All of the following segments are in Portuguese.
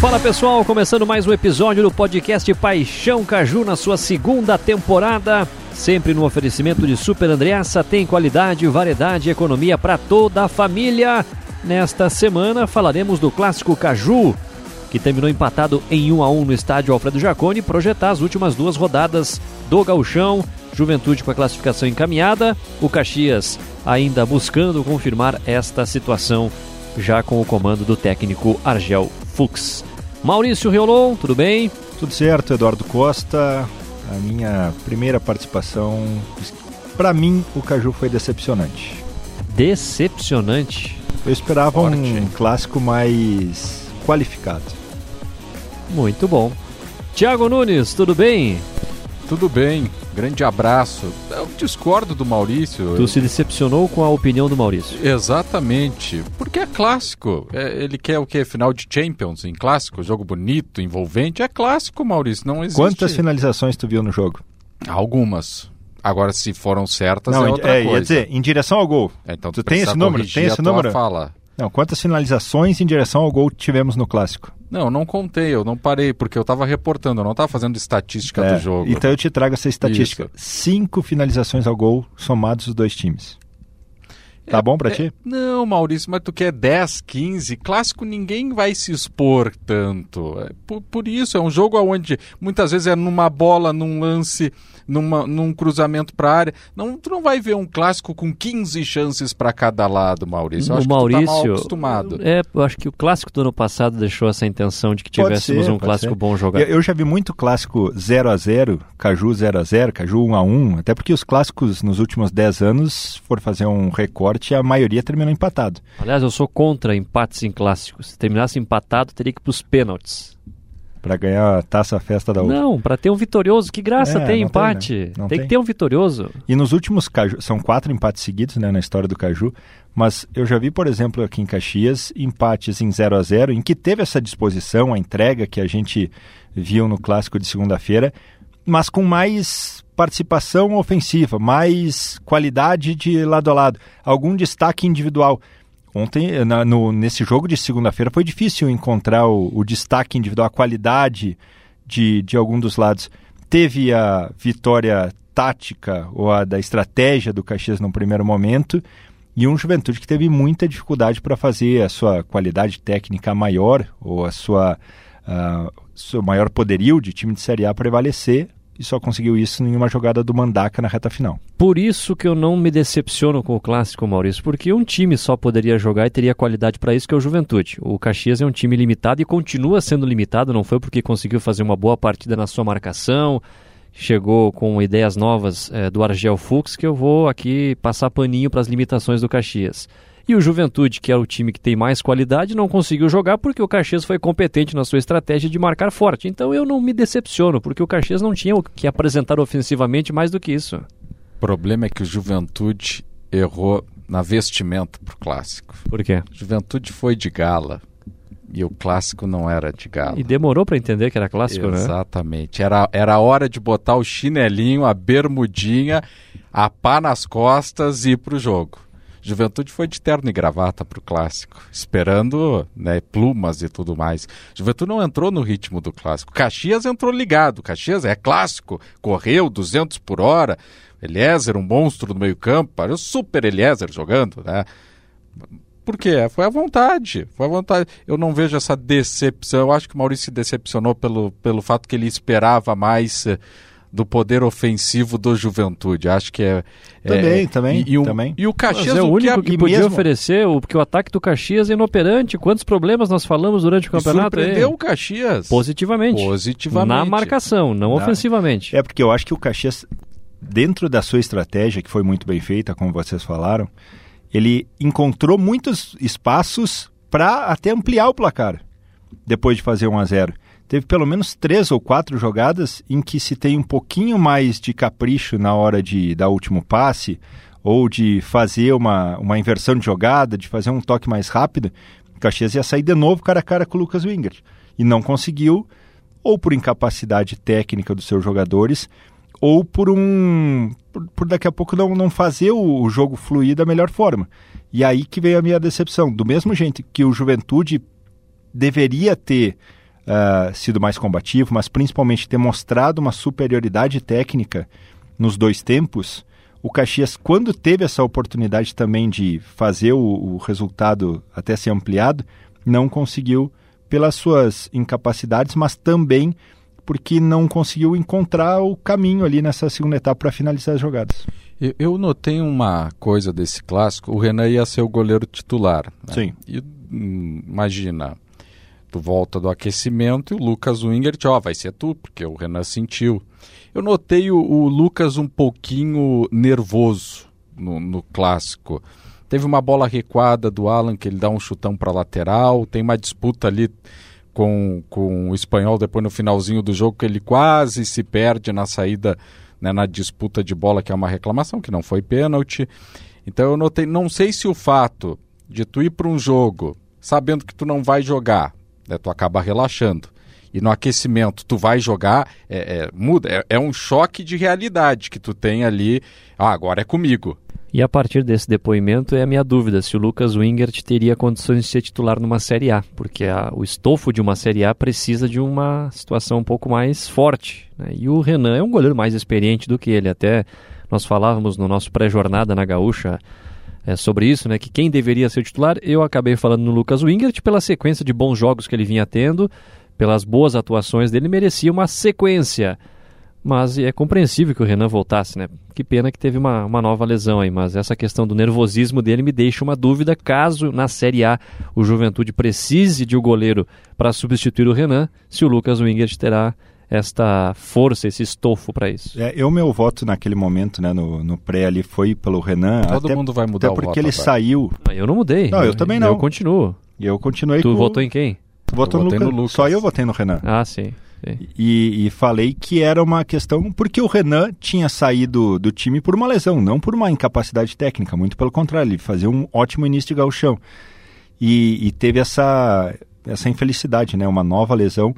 Fala pessoal, começando mais um episódio do podcast Paixão Caju na sua segunda temporada. Sempre no oferecimento de Super Andreassa, tem qualidade, variedade e economia para toda a família. Nesta semana falaremos do clássico Caju, que terminou empatado em 1 a 1 no estádio Alfredo Jaconi, projetar as últimas duas rodadas do Gauchão. Juventude com a classificação encaminhada, o Caxias ainda buscando confirmar esta situação já com o comando do técnico Argel Fux. Maurício Riolon, tudo bem? Tudo certo, Eduardo Costa. A minha primeira participação, para mim, o Caju foi decepcionante. Decepcionante? Eu esperava Forte. um clássico mais qualificado. Muito bom. Tiago Nunes, tudo bem? Tudo bem, grande abraço. Eu discordo do Maurício. Tu se decepcionou com a opinião do Maurício? Exatamente, porque é clássico. É, ele quer o que? Final de Champions em clássico? Jogo bonito, envolvente? É clássico, Maurício, não existe. Quantas finalizações tu viu no jogo? Algumas. Agora, se foram certas, não, é outra é, coisa. Ia dizer, em direção ao gol. É, então, tu tem esse número? Tem esse número? Fala. Não, quantas finalizações em direção ao gol tivemos no clássico? Não, não contei, eu não parei, porque eu estava reportando, eu não estava fazendo estatística é, do jogo. Então eu te trago essa estatística. Isso. Cinco finalizações ao gol somados os dois times. Tá bom para é, ti? Não, Maurício, mas tu quer 10, 15, clássico ninguém vai se expor tanto. É, por, por, isso, é um jogo onde muitas vezes é numa bola, num lance numa, num cruzamento para a área. Não, tu não vai ver um clássico com 15 chances para cada lado, Maurício. Eu o acho Maurício, que tu tá mal acostumado. É, eu acho que o clássico do ano passado deixou essa intenção de que tivéssemos ser, um clássico ser. bom jogado. Eu, eu, já vi muito clássico 0 a 0 Caju 0 a 0 Caju 1 a 1 até porque os clássicos nos últimos 10 anos, for fazer um recorte, a maioria terminou empatado. Aliás, eu sou contra empates em clássicos. Se terminasse empatado, teria que ir para os pênaltis para ganhar a taça festa da outra. Não, para ter um vitorioso. Que graça é, tem empate. Tem, né? tem, tem, que ter um vitorioso. E nos últimos Caju, são quatro empates seguidos né, na história do Caju, mas eu já vi, por exemplo, aqui em Caxias, empates em 0 a 0 em que teve essa disposição, a entrega que a gente viu no clássico de segunda-feira, mas com mais participação ofensiva, mais qualidade de lado a lado, algum destaque individual. Ontem, na, no, nesse jogo de segunda-feira, foi difícil encontrar o, o, destaque individual, a qualidade de, de algum dos lados. Teve a vitória tática ou a da estratégia do Caxias no primeiro momento e um Juventude que teve muita dificuldade para fazer a sua qualidade técnica maior ou a sua, uh, seu maior poderio de time de Série A prevalecer e só conseguiu isso em uma jogada do Mandaca na reta final. Por isso que eu não me decepciono com o clássico, Maurício, porque um time só poderia jogar e teria qualidade para isso, que é o Juventude. O Caxias é um time limitado e continua sendo limitado, não foi porque conseguiu fazer uma boa partida na sua marcação, chegou com ideias novas é, do Argel Fux, que eu vou aqui passar paninho para as limitações do Caxias. E o Juventude, que é o time que tem mais qualidade, não conseguiu jogar porque o Caxias foi competente na sua estratégia de marcar forte. Então eu não me decepciono, porque o Caxias não tinha o que apresentar ofensivamente mais do que isso. O problema é que o Juventude errou na vestimenta pro clássico. Por quê? Juventude foi de gala. E o clássico não era de gala. E demorou para entender que era clássico, Exatamente. né? Exatamente. Era, era a hora de botar o chinelinho, a bermudinha, a pá nas costas e ir pro jogo. Juventude foi de terno e gravata para o clássico, esperando né, plumas e tudo mais. Juventude não entrou no ritmo do clássico. Caxias entrou ligado. Caxias é clássico, correu 200 por hora. Eliezer, um monstro no meio-campo, o super Eliezer jogando, né? Por quê? Foi à vontade. Foi à vontade. Eu não vejo essa decepção. Eu acho que o Maurício se decepcionou pelo, pelo fato que ele esperava mais do poder ofensivo do Juventude. Acho que é. Também, é, também. E, e, o, também. e o Caxias. Mas é o único que, que podia mesmo... oferecer, o, porque o ataque do Caxias é inoperante. Quantos problemas nós falamos durante o campeonato? Surpreendeu o Caxias. Positivamente. Positivamente. Na marcação, não, não ofensivamente. É porque eu acho que o Caxias, dentro da sua estratégia, que foi muito bem feita, como vocês falaram, ele encontrou muitos espaços para até ampliar o placar depois de fazer 1 a 0 teve pelo menos três ou quatro jogadas em que se tem um pouquinho mais de capricho na hora de dar o último passe ou de fazer uma, uma inversão de jogada, de fazer um toque mais rápido, o Caxias ia sair de novo cara a cara com o Lucas Wingert. E não conseguiu, ou por incapacidade técnica dos seus jogadores, ou por um. por, por daqui a pouco não, não fazer o, o jogo fluir da melhor forma. E aí que veio a minha decepção. Do mesmo jeito que o Juventude deveria ter uh, sido mais combativo, mas principalmente ter mostrado uma superioridade técnica nos dois tempos, o Caxias, quando teve essa oportunidade também de fazer o, o resultado até ser ampliado, não conseguiu pelas suas incapacidades, mas também porque não conseguiu encontrar o caminho ali nessa segunda etapa para finalizar as jogadas. Eu, notei uma coisa desse clássico: o Renan ia ser o goleiro titular. Né? Sim. E, hum, imagina, tu volta do aquecimento e o Lucas Wingert, ó, vai ser tu, porque o Renan sentiu. Eu notei o, o Lucas um pouquinho nervoso no, no clássico. Teve uma bola recuada do Alan que ele dá um chutão para lateral, tem uma disputa ali com, com o espanhol depois no finalzinho do jogo que ele quase se perde na saída, né, na disputa de bola, que é uma reclamação, que não foi pênalti. Então eu notei, não sei se o fato de tu ir para um jogo sabendo que tu não vai jogar, né, tu acaba relaxando. E no aquecimento tu vai jogar, é, é muda, é, é um choque de realidade que tu tem ali. Ah, agora é comigo. E a partir desse depoimento é a minha dúvida se o Lucas Wingert teria condições de ser titular numa Série A, porque a, o estofo de uma Série A precisa de uma situação um pouco mais forte. Né? E o Renan é um goleiro mais experiente do que ele. Até nós falávamos no nosso pré-jornada na Gaúcha é, sobre isso, né? Que quem deveria ser titular, eu acabei falando no Lucas Wingert pela sequência de bons jogos que ele vinha tendo, pelas boas atuações dele, merecia uma sequência. Mas é compreensível que o Renan voltasse, né? Que pena que teve uma, uma nova lesão aí, mas essa questão do nervosismo dele me deixa uma dúvida caso na Série A o Juventude precise de um goleiro para substituir o Renan, se o Lucas Wingert terá esta força, esse estofo para isso. É, eu meu voto naquele momento, né, no, no pré ali foi pelo Renan. Todo até, mundo vai mudar até porque voto ele saiu. Ah, eu não mudei. Não, eu também não. Eu continuo. Eu continuei Tu com... votou em quem? Votou no, no Lucas. Só eu votei no Renan. Ah, sim. sim. E, e falei que era uma questão porque o Renan tinha saído do time por uma lesão, não por uma incapacidade técnica, muito pelo contrário, ele fazia um ótimo início de gauchão. E, e teve essa, essa infelicidade, né, uma nova lesão.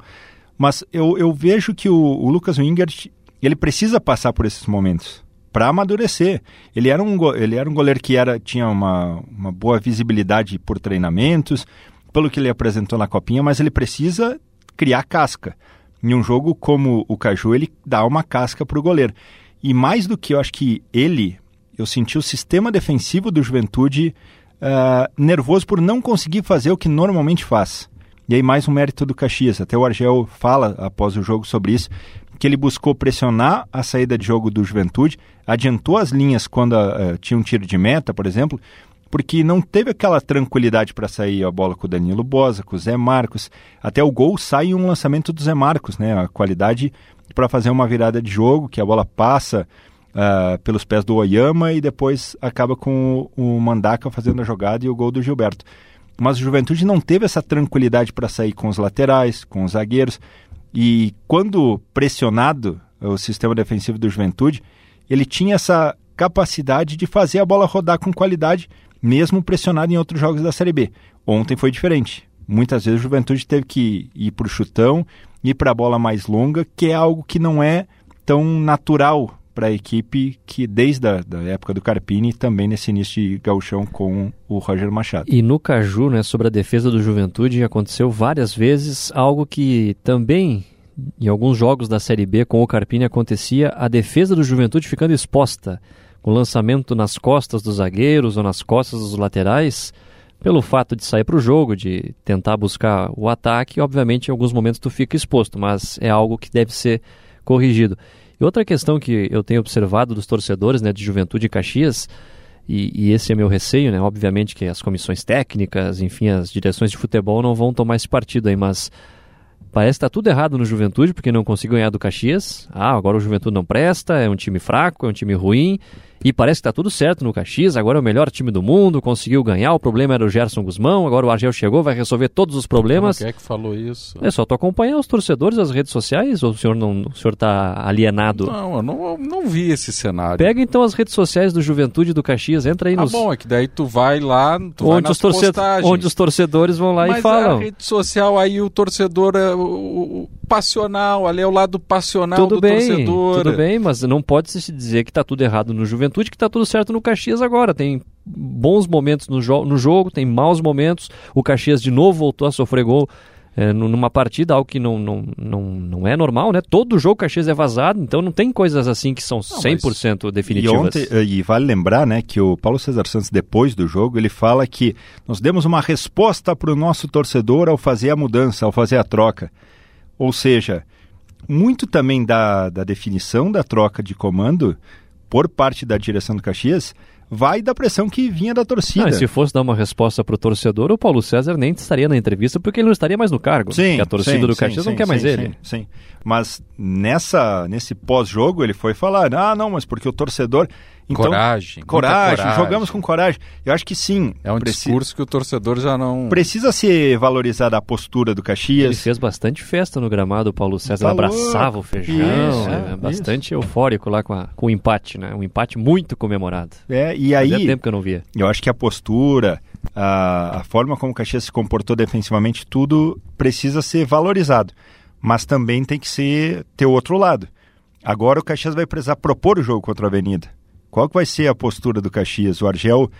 Mas eu, eu vejo que o, o Lucas Wingert, ele precisa passar por esses momentos para amadurecer. Ele era um, ele era um goleiro que era, tinha uma, uma boa visibilidade por treinamentos, pelo que ele apresentou na copinha, mas ele precisa criar casca. Em um jogo como o Caju, ele dá uma casca para o goleiro. E mais do que eu acho que ele, eu senti o sistema defensivo do Juventude ah, nervoso por não conseguir fazer o que normalmente faz. E aí mais um mérito do Caxias. Até o Argel fala após o jogo sobre isso, que ele buscou pressionar a saída de jogo do Juventude, adiantou as linhas quando ah, tinha um tiro de meta, por exemplo, porque não teve aquela tranquilidade para sair a bola com o Danilo Bosa, com o Zé Marcos. Até o gol sai um lançamento do Zé Marcos, né? A qualidade para fazer uma virada de jogo, que a bola passa ah, pelos pés do Oyama e depois acaba com o, o Mandaca fazendo a jogada e o gol do Gilberto. Mas o Juventude não teve essa tranquilidade para sair com os laterais, com os zagueiros. E quando pressionado o sistema defensivo do Juventude, ele tinha essa capacidade de fazer a bola rodar com qualidade, mesmo pressionado em outros jogos da Série B. Ontem foi diferente. Muitas vezes o Juventude teve que ir para o chutão, ir para a bola mais longa, que é algo que não é tão natural para a equipe que desde a da época do Carpini também nesse início de gauchão com o Roger Machado. E no Caju, né, sobre a defesa do Juventude, aconteceu várias vezes algo que também em alguns jogos da Série B com o Carpini acontecia, a defesa do Juventude ficando exposta, com lançamento nas costas dos zagueiros ou nas costas dos laterais, pelo fato de sair para o jogo, de tentar buscar o ataque, obviamente em alguns momentos tu fica exposto, mas é algo que deve ser corrigido. E outra questão que eu tenho observado dos torcedores né, de Juventude e Caxias, e, e, esse é meu receio, né? Obviamente que as comissões técnicas, enfim, as direções de futebol não vão tomar esse partido aí, mas parece que está tudo errado no Juventude porque não conseguiu ganhar do Caxias. Ah, agora o Juventude não presta, é um time fraco, é um time ruim. E parece que está tudo certo no Caxias, agora é o melhor time do mundo, conseguiu ganhar, o problema era o Gerson Guzmão, agora o Argel chegou, vai resolver todos os problemas. Quem é que falou isso? É só tu acompanhar os torcedores das redes sociais ou o senhor não, o senhor está alienado? Não, eu não, eu não vi esse cenário. Pega então as redes sociais do Juventude do Caxias, entra aí Ah, nos... bom, é que daí tu vai lá, tu vai onde, nas os torcedores, onde os torcedores vão lá Mas e falam. a rede social aí o torcedor é o passional, ali é o lado passional Tudo do bem, torcedor. tudo bem, mas não pode se dizer que está tudo errado no Juventude, que está tudo certo no Caxias agora. Tem bons momentos no, jo no jogo, tem maus momentos. O Caxias de novo voltou a sofrer gol é, numa partida, algo que não, não, não, não é normal, né? Todo jogo Caxias é vazado, então não tem coisas assim que são 100% E, definitivas. ontem, eh, e vale lembrar né, que o Paulo César Santos, depois do jogo, ele fala que nós demos uma resposta para o nosso torcedor ao fazer a mudança, ao fazer a troca. Ou seja, muito também da, da definição da troca de comando por parte da direção do Caxias vai da pressão que vinha da torcida. Ah, e se fosse dar uma resposta para o torcedor, o Paulo César nem estaria na entrevista porque ele não estaria mais no cargo. Sim, a torcida sim, do sim, Caxias não sim, quer mais sim, ele. Sim, sim. Mas nessa, nesse pós-jogo ele foi falar: ah, não, mas porque o torcedor. Então, coragem. Coragem, coragem. jogamos com coragem. Eu acho que sim. É um preci- discurso que o torcedor já não. Precisa ser valorizada a postura do Ele Caxias. fez bastante festa no gramado, o Paulo César Tá abraçava o feijão, Isso, é, é, bastante eufórico lá com, a- com o empate, né? Um empate muito comemorado. É, e Fazia aí, tempo que eu não via. eu acho que a postura, a, a forma como o Caxias se comportou defensivamente, tudo precisa ser valorizado. Mas também tem que ser ter o outro lado. Agora o Caxias vai precisar propor o jogo contra a Avenida. Qual que vai ser a postura do Caxias? O Argel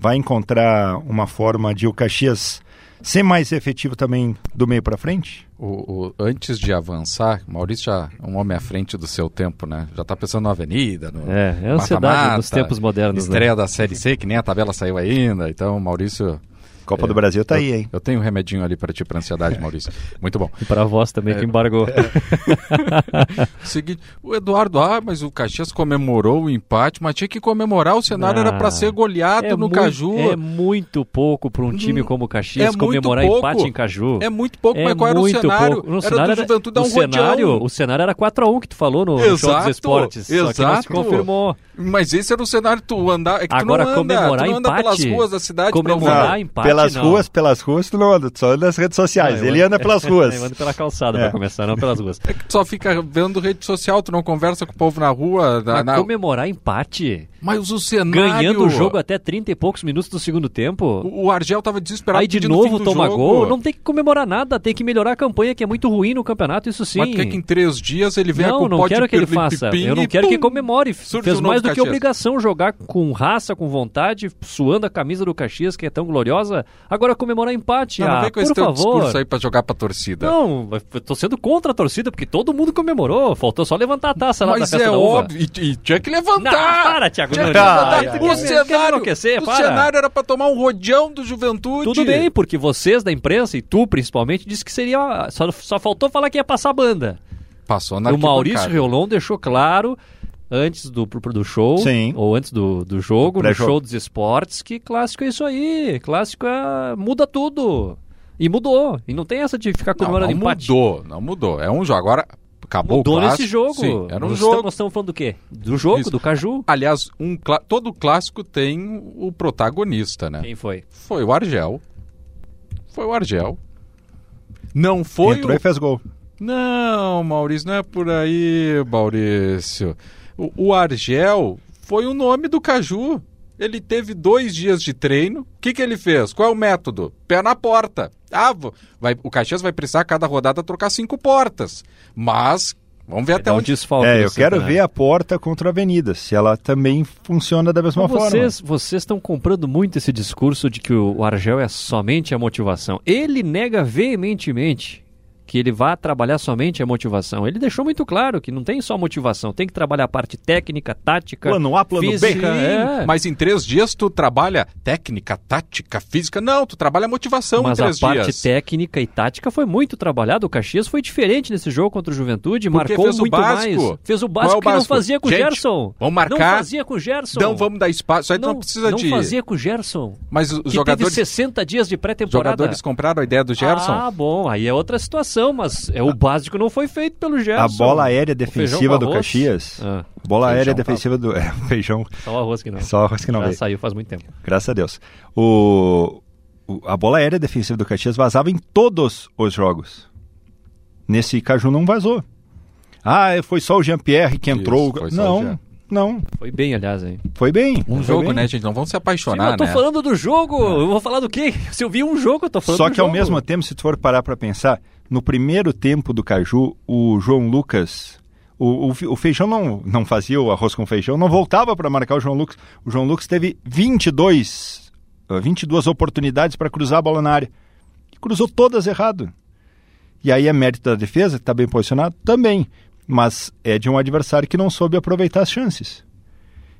vai encontrar uma forma de o Caxias ser mais efetivo também do meio para frente? O, o- antes de avançar, Maurício já é um homem à frente do seu tempo, né? Já tá pensando na avenida, no É, é a ansiedade dos tempos modernos. né? Estreia da Série C, que nem a tabela saiu ainda. Então, Maurício. Copa É, do Brasil tá aí, hein? Eu tenho um remedinho ali para ti, para ansiedade, Maurício. Muito bom. E para a voz também, É. que embargou. Seguinte, o Eduardo, ah, mas o Caxias comemorou o empate, mas tinha que comemorar, o cenário era para Ah, ser goleado no muito, Caju. É muito pouco para um time Hum, como o Caxias é comemorar pouco. empate em Caju. É muito pouco, É mas qual era o muito cenário? pouco. No era cenário do Juventude dar o um rodeão. cenário, O cenário era 4x1 que tu falou no, no show dos Exato, esportes. Só que não se exato. confirmou. Mas esse era o cenário, tu andar, é que Agora, tu não anda, comemorar tu não anda empate, pelas ruas da cidade comemorar empate, pelas não. ruas, pelas ruas, tu não anda, tu só anda nas redes sociais. Não, Ele ando- anda pelas ruas. Eu ando pela calçada É. pra começar, não pelas ruas. É que tu só fica vendo rede social, tu não conversa com o povo na rua. na- na- comemorar empate, Mas o cenário... ganhando o jogo até 30 e poucos minutos do segundo tempo. O, o Argel tava desesperado Aí de novo toma jogo. gol, não tem que comemorar nada, tem que melhorar a campanha que é muito ruim no campeonato, isso sim. Mas quer que em três dias ele venha com Não, o não quero que ele faça. pipim Eu não quero que comemore. Fez mais do que Caxias. obrigação jogar com raça, com vontade, suando a camisa do Caxias, que é tão gloriosa. Agora comemorar empate. Não, não ah, vem com por esse teu favor. discurso aí pra jogar pra torcida. Não, eu tô sendo contra a torcida, porque todo mundo comemorou. Faltou só levantar a taça lá da Mas festa é da óbvio, e, e tinha que Não, levantar! para, Thiago Tinha que Nunes. levantar. Ai, o ai. Cenário, o Para. cenário era pra tomar um rodeão do Juventude. Tudo bem, porque vocês da imprensa, e tu principalmente, disse que seria. Só, só faltou falar que ia passar a banda. Passou na o Maurício. Riolon deixou claro antes do, pro- do show, Sim. ou antes do, do jogo, no show dos esportes, que clássico é isso aí. Clássico é, muda tudo. E mudou. E não tem essa de ficar Não, comemorando não empate. mudou, não mudou. É um jogo. Agora, acabou Mudou o clássico. nesse jogo. Sim, era um nós jogo. Estamos, nós estamos falando do quê? Do jogo, Isso. do Caju? Aliás, um todo clássico tem o protagonista, né? Quem foi? Foi o Argel. Foi o Argel. Não foi Entrou o... e fez gol. Não, Maurício, não é por aí, Maurício. O, o Argel foi o nome do Caju. Ele teve dois dias de treino. O que, que ele fez? Qual é o método? Pé na porta. Ah, vai, o Caxias vai precisar a cada rodada trocar cinco portas. Mas, vamos ver até onde... desfalque. É, eu quero cenário. ver a porta contra a Avenida, se ela também funciona da mesma Mas forma. vocês, vocês estão comprando muito esse discurso de que o o Argel é somente a motivação. Ele nega veementemente que ele vá trabalhar somente a motivação. Ele deixou muito claro que não tem só motivação, tem que trabalhar a parte técnica, tática, Plano A, plano B. física. Sim, é. Mas em três dias tu trabalha técnica, tática, física. Não, tu trabalha motivação Mas em a três parte dias. técnica e tática foi muito trabalhada. O Caxias foi diferente nesse jogo contra o Juventude, Porque marcou fez o muito básico. mais. Fez o Qual é básico o que não básico? fazia com o Gerson. vamos marcar. Não fazia com o Gerson. Então vamos dar espaço. Aí tu não, não precisa não de. fazia com o Gerson. Mas os jogadores, teve 60 dias de os pré-temporada. jogadores compraram a ideia do Gerson. Ah, bom, aí é outra situação, mas é o básico não foi feito pelo Gerson. A bola aérea defensiva do. Caxias. Ah, Bola Feijão, aérea tá. defensiva do. É, feijão. só o arroz que não. Só arroz que não Já veio. saiu faz muito tempo. Graças a Deus. O, o- a bola aérea defensiva do Caxias vazava em todos os jogos. Nesse Caju não vazou. Ah, foi só o Jean-Pierre que Isso, entrou. foi só o não, Jean. não. Foi bem, aliás, hein? Foi bem. Um foi jogo, bem. né, gente? Não vamos se Sim, apaixonar, eu tô né? falando do jogo. Eu vou falar do quê? Se eu vi um jogo, eu tô falando Só do que ao jogo. mesmo tempo, se tu for parar pra pensar, no primeiro tempo do Caju, o João Lucas, o, o, o feijão não, não fazia o arroz com feijão, não voltava para marcar o João Lucas. O João Lucas teve 22, ah, 22 oportunidades para cruzar a bola na área. E cruzou todas errado. E aí é mérito da defesa, que está bem posicionado? Também. Mas é de um adversário que não soube aproveitar as chances.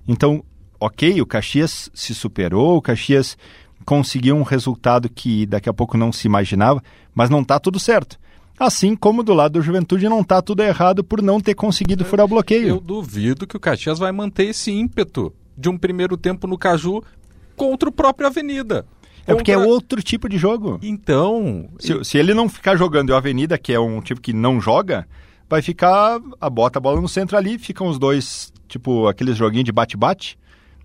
Então, ok, o Caxias se superou, o Caxias conseguiu um resultado que daqui a pouco não se imaginava, mas não está tudo certo. Assim como do lado do Juventude não está tudo errado por não ter conseguido furar o bloqueio. Eu duvido que o Caxias vai manter esse ímpeto de um primeiro tempo no Caju contra o próprio Avenida. É porque é outro tipo de jogo. Então. Se, se, ele não ficar jogando o Avenida, que é um tipo que não joga, vai ficar. A bota a bola no centro ali, ficam os dois, tipo, aqueles joguinhos de bate-bate,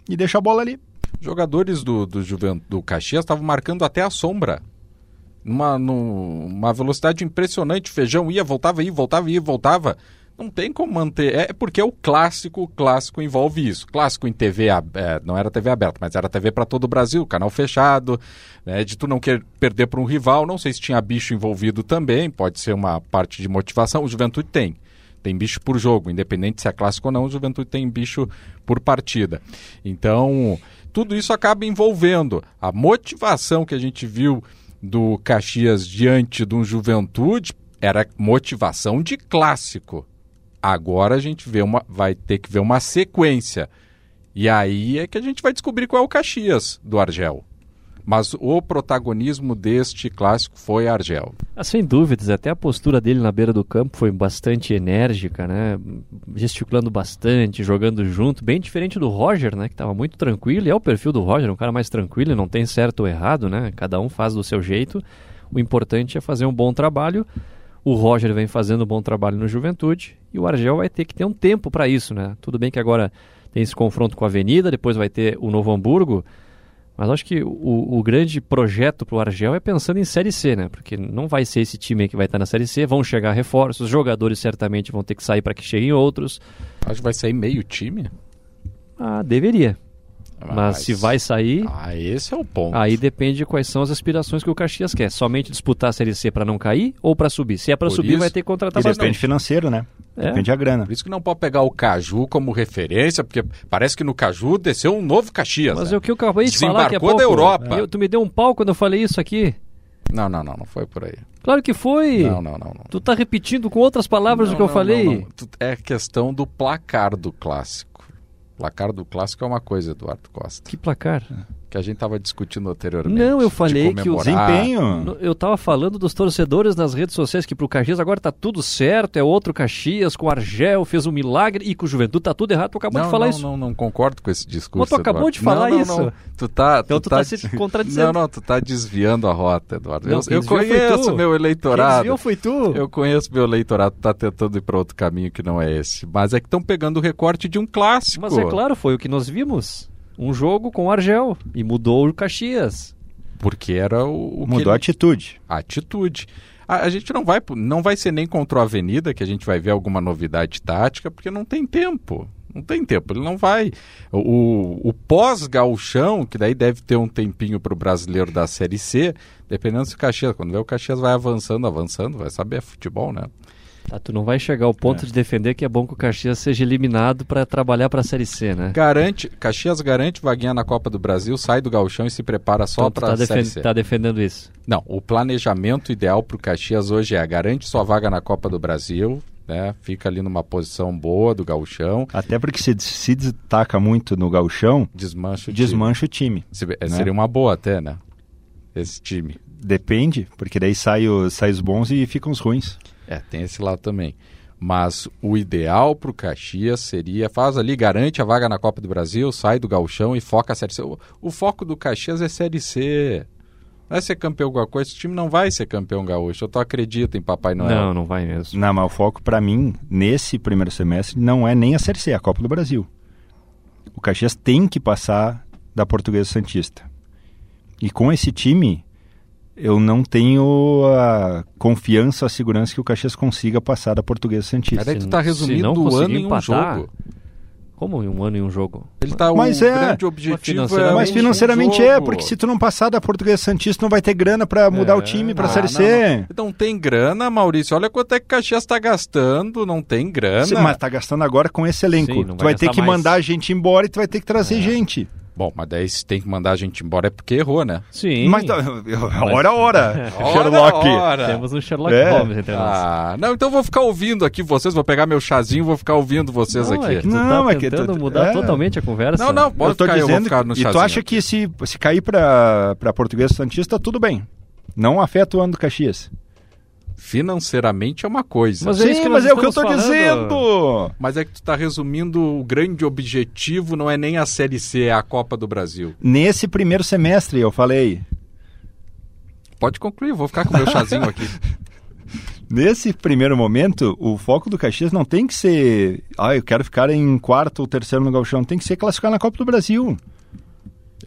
e deixa a bola ali. Jogadores do, do, Juvent... do Caxias estavam marcando até a sombra numa, numa velocidade impressionante. Feijão ia, voltava, ia, voltava, ia, voltava. Não tem como manter. É porque o clássico, o clássico envolve isso. Clássico em TV, é, não era TV aberta, mas era TV para todo o Brasil, canal fechado, né, de tu não querer perder para um rival. Não sei se tinha bicho envolvido também, pode ser uma parte de motivação. O Juventude tem. Tem bicho por jogo, independente se é clássico ou não, o Juventude tem bicho por partida. Então, tudo isso acaba envolvendo a motivação que a gente viu do Caxias diante de um Juventude era motivação de clássico. Agora a gente vê uma, vai ter que ver uma sequência. E aí é que a gente vai descobrir qual é o Caxias do Argel. Mas o protagonismo deste clássico foi Argel. Ah, sem dúvidas, até a postura dele na beira do campo foi bastante enérgica, né? Gesticulando bastante, jogando junto, bem diferente do Roger, né? Que estava muito tranquilo, e é o perfil do Roger, um cara mais tranquilo, não tem certo ou errado, né? Cada um faz do seu jeito. O importante é fazer um bom trabalho. O Roger vem fazendo um bom trabalho no Juventude e o Argel vai ter que ter um tempo para isso, né? Tudo bem que agora tem esse confronto com a Avenida, depois vai ter o Novo Hamburgo. Mas acho que o, o grande projeto para o Argel é pensando em Série C, né? Porque não vai ser esse time que vai estar na Série C, vão chegar reforços, os jogadores certamente vão ter que sair para que cheguem outros. Acho que vai sair meio time? Ah, deveria. Mas, Mas, se vai sair. Ah, esse é o ponto. Aí depende de quais são as aspirações que o Caxias quer. Somente disputar a Série C para não cair ou para subir? Se é para subir, isso, vai ter que contratar mais. Depende não. financeiro, né? É. Depende da grana. Por isso que não pode pegar o Caju como referência, porque parece que no Caju desceu um novo Caxias. Mas né? é o que eu acabei de falar que é pouco. da Europa. Eu, tu me deu um pau quando eu falei isso aqui. Não, não, não, não foi por aí. Claro que foi. Não, não, não. não. Tu tá repetindo com outras palavras não, o que eu falei. Não, é questão do placar do clássico. Placar do clássico é uma coisa, Eduardo Costa. Que placar? Que a gente estava discutindo anteriormente. Não, eu falei que o desempenho. Eu estava falando dos torcedores nas redes sociais que pro Caxias agora tá tudo certo, é outro Caxias, com o Argel, fez um milagre e com o Juventude tá tudo errado. Tu acabou não, de falar não, isso. Não, não, concordo com esse discurso. Mas tu acabou Eduardo. de falar não, isso. Tu tá, então tu, tu tá, tá se contradizendo. Não, não, tu tá desviando a rota, Eduardo. Não, eu, eu conheço meu eleitorado. Quem desviou foi tu. Eu conheço meu eleitorado, tá tentando ir para outro caminho que não é esse. Mas é que estão pegando o recorte de um clássico. Mas é claro, foi o que nós vimos um jogo com o Argel e mudou o Caxias. Porque era o. o Mudou a atitude. A atitude. A, a, gente não vai, não vai ser nem contra a Avenida, que a gente vai ver alguma novidade tática, porque não tem tempo. Não tem tempo, ele não vai. O, o pós-gauchão, que daí deve ter um tempinho para o brasileiro da Série C, dependendo se o Caxias, quando vê o Caxias vai avançando, avançando, vai saber é futebol, né? Ah, tu não vai chegar ao ponto é. de defender que é bom que o Caxias seja eliminado para trabalhar para a Série C, né? Garante, Caxias garante vaguinha na Copa do Brasil, sai do gauchão e se prepara só então, para tá a Série C. Tá defendendo isso? Não, o planejamento ideal para o Caxias hoje é garante sua vaga na Copa do Brasil, né? Fica ali numa posição boa do gauchão. Até porque se, se destaca muito no gauchão, desmancha o desmancha time. O time se, né? Seria uma boa até, né? Esse time. Depende, porque daí sai os, sai os bons e ficam os ruins. É, tem esse lado também. Mas o ideal para o Caxias seria, faz ali, garante a vaga na Copa do Brasil, sai do galchão e foca a Série C. O, o foco do Caxias é Série C. Não é ser campeão alguma coisa, esse time não vai ser campeão gaúcho. Eu tô acredito em Papai Noel. Não, não vai mesmo. Não, mas o foco para mim, nesse primeiro semestre, não é nem a Série C, é a Copa do Brasil. O Caxias tem que passar da Portuguesa Santista. E com esse time, eu não tenho a confiança, a segurança que o Caxias consiga passar da Portuguesa Santista. Cara, tu tá resumindo o ano em um jogo. Como em um ano em um jogo? Ele tá mas o é, grande objetivo financeiramente, Mas financeiramente um é, porque se tu não passar da Portuguesa Santista, não vai ter grana para mudar é. o time para ah, Série C. Não, não. tem grana, Maurício. Olha quanto é que o Caxias tá gastando, não tem grana. Sim, mas tá gastando agora com esse elenco. Sim, tu vai, vai ter que mais. mandar a gente embora e tu vai ter que trazer é. gente. Bom, mas daí se tem que mandar a gente embora é porque errou, né? Sim. Mas tá- hora, hora. Ora, Sherlock. ora. Temos um Sherlock É. Holmes entre nós. Ah, não, então eu vou ficar ouvindo aqui vocês, vou pegar meu chazinho, vou ficar ouvindo vocês Não, aqui. é que tu Não, tá é que tu- tentando mudar é. totalmente a conversa. Não, não, pode eu tô ficar, eu vou dizendo. ficar no e tu chazinho. acha que se, se cair pra Portuguesa Santista, tudo bem. Não afeta o ano do Caxias. Financeiramente é uma coisa. Mas é isso Sim, que mas é o que eu falando. dizendo. Mas é que tu tá resumindo o grande objetivo não é nem a Série C, é a Copa do Brasil. Nesse primeiro semestre, eu falei. Pode concluir, eu vou ficar com meu chazinho aqui. Nesse primeiro momento, o foco do Caxias não tem que ser. Ah, eu quero ficar em quarto ou terceiro no Gauchão. Tem que ser classificar na Copa do Brasil.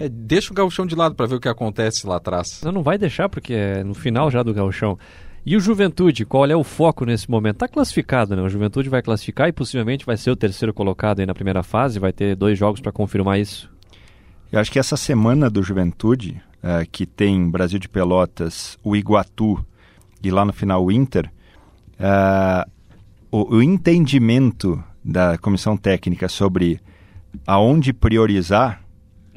É, deixa o gauchão de lado pra ver o que acontece lá atrás. Não, não vai deixar porque é no final já do gauchão. E o Juventude, qual é o foco nesse momento? Tá classificado, né? O Juventude vai classificar e possivelmente vai ser o terceiro colocado aí na primeira fase, vai ter dois jogos para confirmar isso. Eu acho que essa semana do Juventude, eh, que tem Brasil de Pelotas, o Iguatu e lá no final o Inter, eh, o, o entendimento da comissão técnica sobre aonde priorizar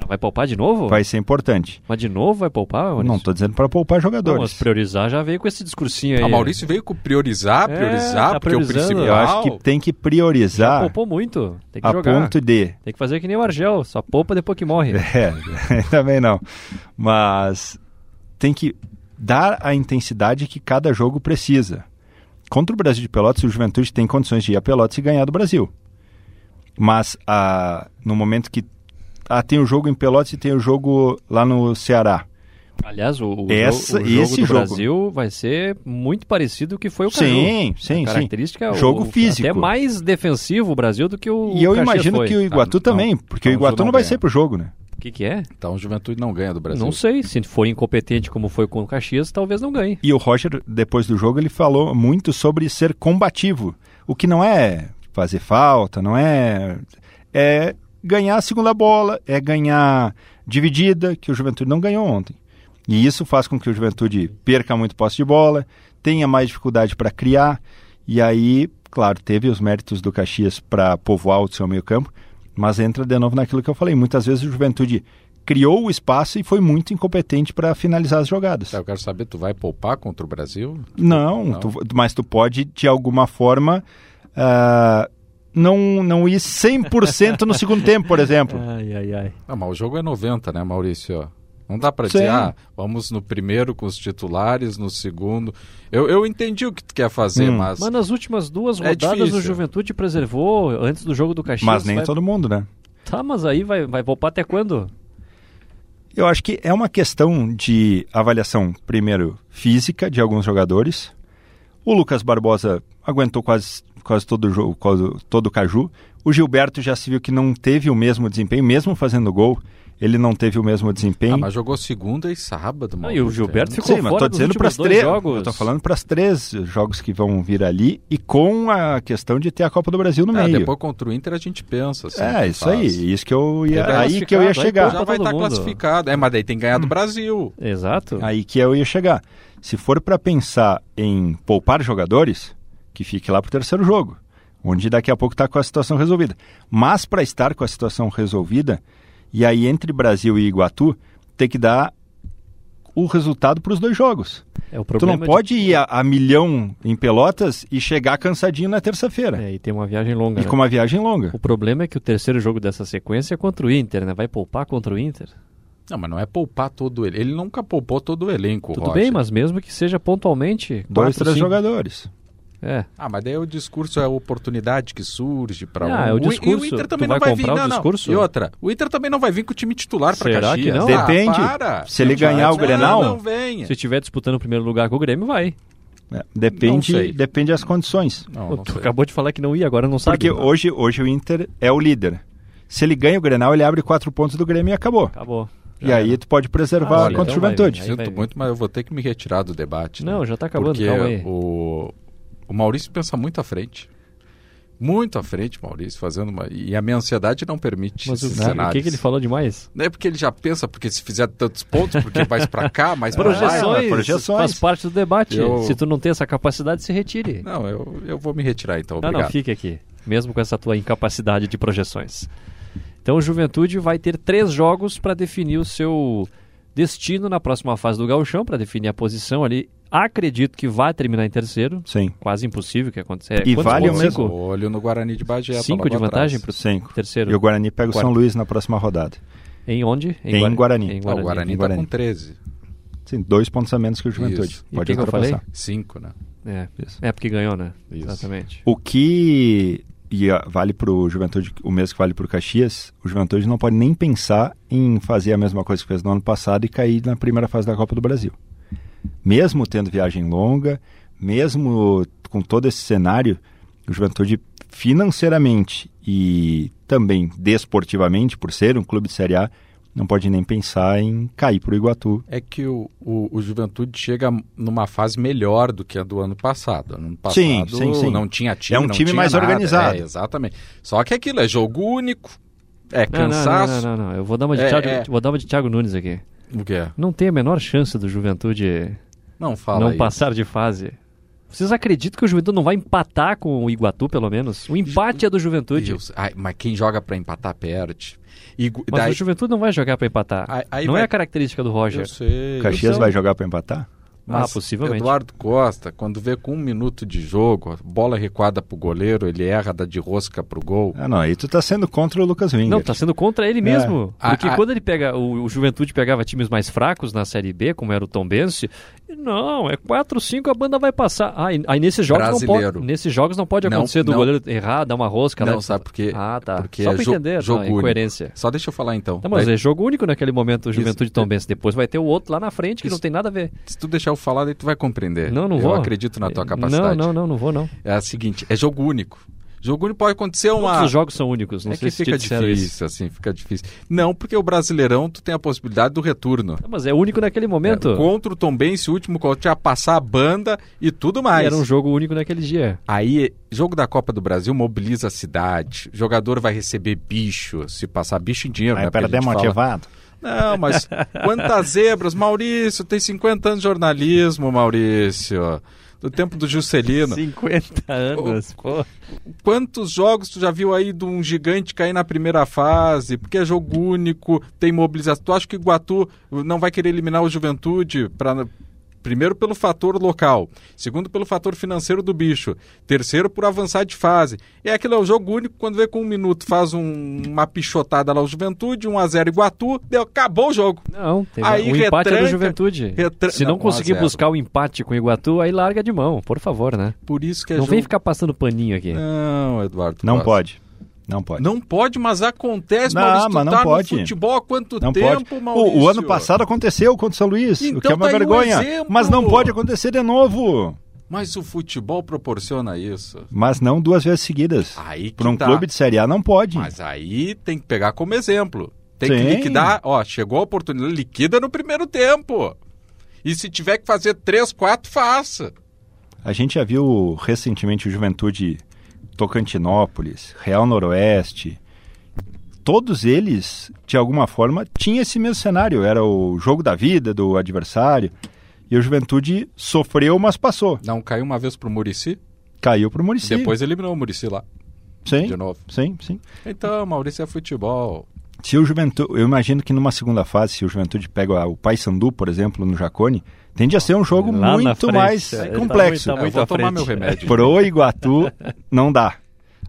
Vai poupar de novo? vai ser importante. Mas de novo vai poupar? Maurício? Não estou dizendo para poupar Não, jogadores. mas priorizar já veio com esse discursinho aí. A Maurício veio com priorizar, É, priorizar, tá porque o principal... Eu acho que tem que Já priorizar poupou muito. Tem que a jogar. ponto de Tem que fazer que nem o Argel, só poupa depois que morre. É, também não. Mas tem que dar a intensidade que cada jogo precisa. Contra o Brasil de Pelotas, o Juventude tem condições de ir a Pelotas e ganhar do Brasil. Mas ah, no momento que ah, tem o jogo em Pelotas e tem o jogo lá no Ceará. Aliás, o, o Essa- jogo, o jogo esse do jogo. Brasil vai ser muito parecido com o que foi o Caju. Sim, sim, A sim. característica é Jogo o, físico. Até mais defensivo o Brasil do que o E eu Caxias imagino foi. que o Iguatu Ah, também, não. porque o Então, Iguatu não não vai ganha. ser pro jogo, né? O que, que é? Então o Juventude não ganha do Brasil. Não sei. Se for incompetente como foi com o Caxias, talvez não ganhe. E o Roger, depois do jogo, ele falou muito sobre ser combativo. O que não é fazer falta, não é. É ganhar a segunda bola, é ganhar dividida, que o Juventude não ganhou ontem. E isso faz com que o Juventude perca muito posse de bola, tenha mais dificuldade para criar. E aí, claro, teve os méritos do Caxias para povoar o seu meio-campo, mas entra de novo naquilo que eu falei. Muitas vezes o Juventude criou o espaço e foi muito incompetente para finalizar as jogadas. Eu quero saber, tu vai poupar contra o Brasil? Não, Não. tu- mas tu pode, de alguma forma, ah, não, não ir 100% no segundo tempo, por exemplo. Ai, ai, ai. Não, mas o jogo é 90, né, Maurício? Não dá pra dizer, ah, vamos no primeiro com os titulares, no segundo. Eu, eu entendi o que tu quer fazer, Hum. mas. Mas nas últimas duas É rodadas difícil. o Juventude preservou antes do jogo do Caxias. Mas nem vai... todo mundo, né? Tá, mas aí vai, vai poupar até quando? Eu acho que é uma questão de avaliação, primeiro, física de alguns jogadores. O Lucas Barbosa aguentou quase, quase todo o jogo, quase todo o caju. O Gilberto já se viu que não teve o mesmo desempenho, mesmo fazendo gol, ele não teve o mesmo desempenho. Ah, mas jogou segunda e sábado, Ah, Maurício. e o Gilberto É, ficou Sim, mas fora tô dos dizendo últimos para três. jogos. Eu tô falando para as três jogos que vão vir ali e com a questão de ter a Copa do Brasil no Ah, meio. depois contra o Inter a gente pensa. Assim, é, isso faz. aí, isso que eu ia, aí que eu ia chegar. Já vai estar mundo. classificado. É, mas daí tem que ganhar do Brasil. Exato. Aí que eu ia chegar. Se for para pensar em poupar jogadores, que fique lá pro terceiro jogo, onde daqui a pouco está com a situação resolvida. Mas para estar com a situação resolvida, e aí entre Brasil e Iguatu, tem que dar o resultado para os dois jogos. É, o Tu não problema de- pode ir a, a milhão em Pelotas e chegar cansadinho na terça-feira. É, e tem uma viagem longa. E né? com uma viagem longa. O problema é que o terceiro jogo dessa sequência é contra o Inter, né? Vai poupar contra o Inter. Não, mas não é poupar todo ele. Ele nunca poupou todo o elenco, Tudo Roger. bem, mas mesmo que seja pontualmente. Dois, quatro, três cinco- jogadores. É. Ah, mas daí o discurso é a oportunidade que surge para Ah, um. é o E discurso. Inter Tu também vai não vai comprar vir, o não, não. discurso? E outra, o Inter também não vai vir com o time titular para Será que Caxias. não? Depende. Ah, para. Se ele Não ganhar o Grenal- Não, não. Se estiver disputando o primeiro lugar com o Grêmio, vai. É, Não depende, depende das condições. Não, não tu sei. acabou de falar que não ia, agora não sabe. Porque hoje, hoje o Inter é o líder. Se ele ganha o Grenal, ele abre quatro pontos do Grêmio e acabou. Acabou. E aí tu pode preservar Ah, contra então o Juventude. vai- Sinto muito, mas eu vou ter que me retirar do debate. né? Não, já tá acabando, Porque calma aí. o, o Maurício pensa muito à frente. Muito à frente, Maurício, fazendo uma. E a minha ansiedade não permite Mas o, esses né, o cenários. que, que ele falou demais? Não é porque ele já pensa, porque se fizer tantos pontos, porque vai pra cá, mais pra lá. Projeções, projeções. faz parte do debate. Eu- Se tu não tem essa capacidade, se retire. Não, eu, eu vou me retirar então, Não, obrigado. não, fique aqui. Mesmo com essa tua incapacidade de projeções. Então o Juventude vai ter três jogos para definir o seu destino na próxima fase do Gauchão, para definir a posição ali. Acredito que vai terminar em terceiro. Sim. Quase impossível que aconteça. E Quantos vale o pontos? mesmo- Cinco? Olho no Guarani de Bagé. Cinco de vantagem para Cinco. terceiro. E o Guarani pega o São. Luís na próxima rodada. Em onde? Em Guara- Guarani. Em Ah, Guarani. o Guarani Em tá Guarani. com 13. Sim, dois pontos a menos que o Juventude. Isso. E Pode quem que eu falei? ultrapassar. 5, né? É. Isso. é porque ganhou, né? Isso. Exatamente. O que e, ah, vale para o Juventude, o mesmo que vale para o Caxias, o Juventude não pode nem pensar em fazer a mesma coisa que fez no ano passado e cair na primeira fase da Copa do Brasil. Mesmo tendo viagem longa, mesmo com todo esse cenário, o Juventude financeiramente e também desportivamente, por ser um clube de Série A, não pode nem pensar em cair para o Iguatu. É que o, o, o Juventude chega numa fase melhor do que a do ano passado. No ano passado Sim, sim, sim. não tinha time. É um não time tinha mais nada. organizado. É, exatamente. Só que aquilo é jogo único, é Não, não, cansaço. Não, não, não, não. Eu vou dar uma de, É, Thiago, é. vou dar uma de Thiago Nunes aqui. O quê? Não tem a menor chance do Juventude Não fala não passar de fase. Vocês acreditam que o Juventude não vai empatar com o Iguatu, pelo menos? O empate é do Juventude. Deus. Ai, mas quem joga pra empatar perde. E, Mas daí, o Juventude não vai jogar para empatar. Aí- aí não vai- é a característica do Roger. eu sei. O Caxias Então- vai jogar para empatar? Mas Ah, possivelmente. Eduardo Costa, quando vê com um minuto de jogo, bola recuada pro goleiro, ele erra da de rosca pro gol. Ah, não, aí tu tá sendo contra o Lucas Winger. Não, tá sendo contra ele mesmo. A- Porque a- quando ele pega. O, o Juventude pegava times mais fracos na Série B, como era o Tombense. Não, é 4, 5, a banda vai passar. Ah, e- aí nesses jogos não Brasileiro. pode. Nesses jogos não pode Não, acontecer do não. goleiro errar, dar uma rosca. Não, né? sabe por quê? Ah, tá. Porque Só é pra jo- entender jogo a único. incoerência. Só deixa eu falar então. Não, mas Daí, é jogo único naquele momento, o Isso. Juventude Tombense. Depois vai ter o outro lá na frente que Isso. não tem nada a ver. Se tu deixar eu falar, daí tu vai compreender. Não, não eu vou. acredito na tua capacidade. Não, não, não, não vou não. É a seguinte, é jogo único. Jogo único pode acontecer uma... Todos os jogos são únicos, não é sei que se fica difícil, isso. assim, fica difícil. Não, porque o Brasileirão, tu tem a possibilidade do retorno. Não, Mas é único naquele momento. É, contra o Tombense, o último, quando tinha passar a banda e tudo E mais. Era um jogo único naquele dia. Aí, jogo da Copa do Brasil mobiliza a cidade. O jogador vai receber bicho, se passar bicho em dinheiro, Vai né? Porque a perder fala-. Não, mas quantas zebras? Maurício, tem 50 anos de jornalismo, Maurício. Do tempo do Juscelino. 50 anos, pô. Quantos jogos tu já viu aí de um gigante cair na primeira fase? Porque é jogo único, tem mobilização. Tu acha que o Iguatu não vai querer eliminar o Juventude para Primeiro pelo fator local, segundo pelo fator financeiro do bicho, terceiro por avançar de fase. É aquilo é o jogo único, quando vê com um minuto faz um- uma pichotada lá o Juventude, 1 a 0 Iguatu, deu, acabou o jogo. Não, tem Aí o empate é do retranca- Juventude. retra- Se não, Não, conseguir buscar o empate com o Iguatu, aí larga de mão, por favor, né? Por isso que é não jogo... vem ficar passando paninho aqui. Não, Eduardo. Não Costa. pode. Não pode. Não pode, mas acontece, Não, Maurício. Mas não tá pode. no futebol há quanto Não tempo, pode. Maurício? O, o ano passado aconteceu contra o São Luís, o que Então é uma tá um vergonha. exemplo. Mas não pode acontecer de novo. Mas o futebol proporciona isso. Mas não duas vezes seguidas. Aí que Para um tá. clube de Série A não pode. Mas aí tem que pegar como exemplo. Tem que Sim. liquidar. Ó, chegou a oportunidade, liquida no primeiro tempo. E se tiver que fazer três, quatro, faça. A gente já viu recentemente o Juventude Tocantinópolis, Real Noroeste. Todos eles, de alguma forma, tinham esse mesmo cenário. Era o jogo da vida do adversário. E o Juventude sofreu, mas passou. Não caiu uma vez pro Murici, Caiu pro Muricy. depois eliminou o Murici lá, sim, de novo. sim, sim. Então, Maurício é futebol. Se o Juventude, eu imagino que numa segunda fase, se o Juventude pega o Paysandu, por exemplo, no Jacone, tende a ser um jogo Lá muito mais é, tá complexo. muito- tá eu vou à tomar meu remédio. Pro Iguatu, não dá.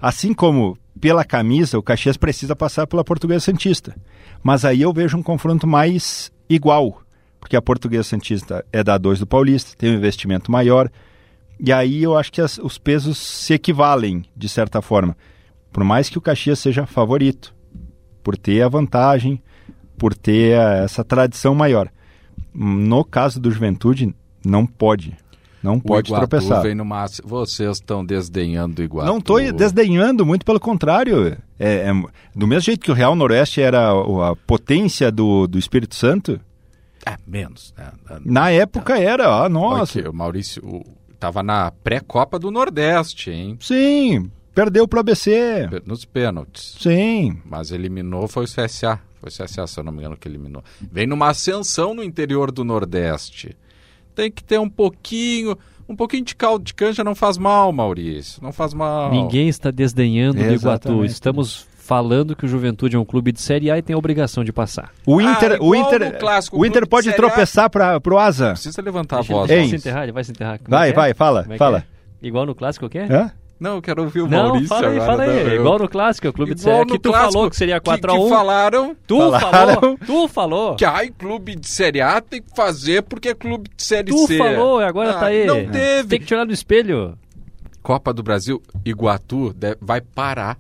Assim como pela camisa, o Caxias precisa passar pela Portuguesa Santista. Mas aí eu vejo um confronto mais igual, porque a Portuguesa Santista é da 2 do Paulista, tem um investimento maior, e aí eu acho que as- os pesos se equivalem, de certa forma. Por mais que o Caxias seja favorito, por ter a vantagem, por ter a- essa tradição maior. No caso do Juventude, não pode. Não O pode Iguatu tropeçar. vem no máximo. Vocês estão desdenhando o Iguatu. Não estou desdenhando, muito pelo contrário. É, é- do mesmo jeito que o Real Noroeste era a, a potência do, do Espírito Santo, É, menos. Né? na época era, ah, nossa. Aqui, o Maurício o, tava na pré-copa do Nordeste, hein? Sim, perdeu para o ABC. Nos pênaltis. Sim, Mas eliminou foi o CSA. Foi CSA, se eu não me engano, que eliminou. Vem numa ascensão no interior do Nordeste. Tem que ter um pouquinho. Um pouquinho de caldo de canja não faz mal, Maurício. Não faz mal. Ninguém está desdenhando do Iguatu. Estamos falando que o Juventude é um clube de Série A e tem a obrigação de passar. O Inter, Ah, o Inter, clássico, o Inter pode tropeçar para pro Asa. Precisa levantar Deixa a voz. ele Ei. se enterrar, ele vai se enterrar. Como Vai, é é? vai, fala, é fala. é? Igual no clássico, o quê? Hã? Não, eu quero ouvir o Não, Maurício fala aí, agora. fala aí. não, eu- Igual no clássico, é o clube de Série A. Que no tu clássico, falou que seria que- 4x1. Que falaram Tu Falaram. falou, tu falou. que ai, clube de Série A tem que fazer porque é clube de Série Tu C. falou, agora Ah, tá aí. Não teve. Tem que tirar do espelho. Copa do Brasil, Iguatu vai parar.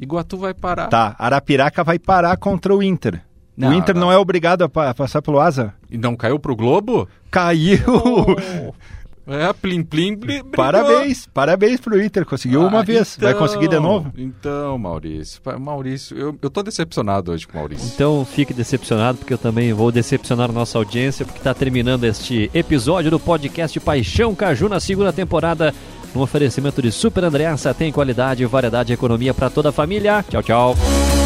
Iguatu vai parar. Tá, Arapiraca vai parar contra o Inter. Não, o Inter não, não. é obrigado a, pa- a passar pelo Asa? E não caiu pro Globo? Caiu! É, plim, plim, bli-. Parabéns, parabéns pro Inter, conseguiu uma Ah, vez. Vai conseguir de novo? Então, Maurício. Maurício, eu, eu tô decepcionado hoje com o Maurício. Então fique decepcionado, porque eu também vou decepcionar a nossa audiência, porque está terminando este episódio do podcast Paixão Caju na segunda temporada. Um oferecimento de Super Andreassa tem qualidade, variedade e economia para toda a família. Tchau, tchau.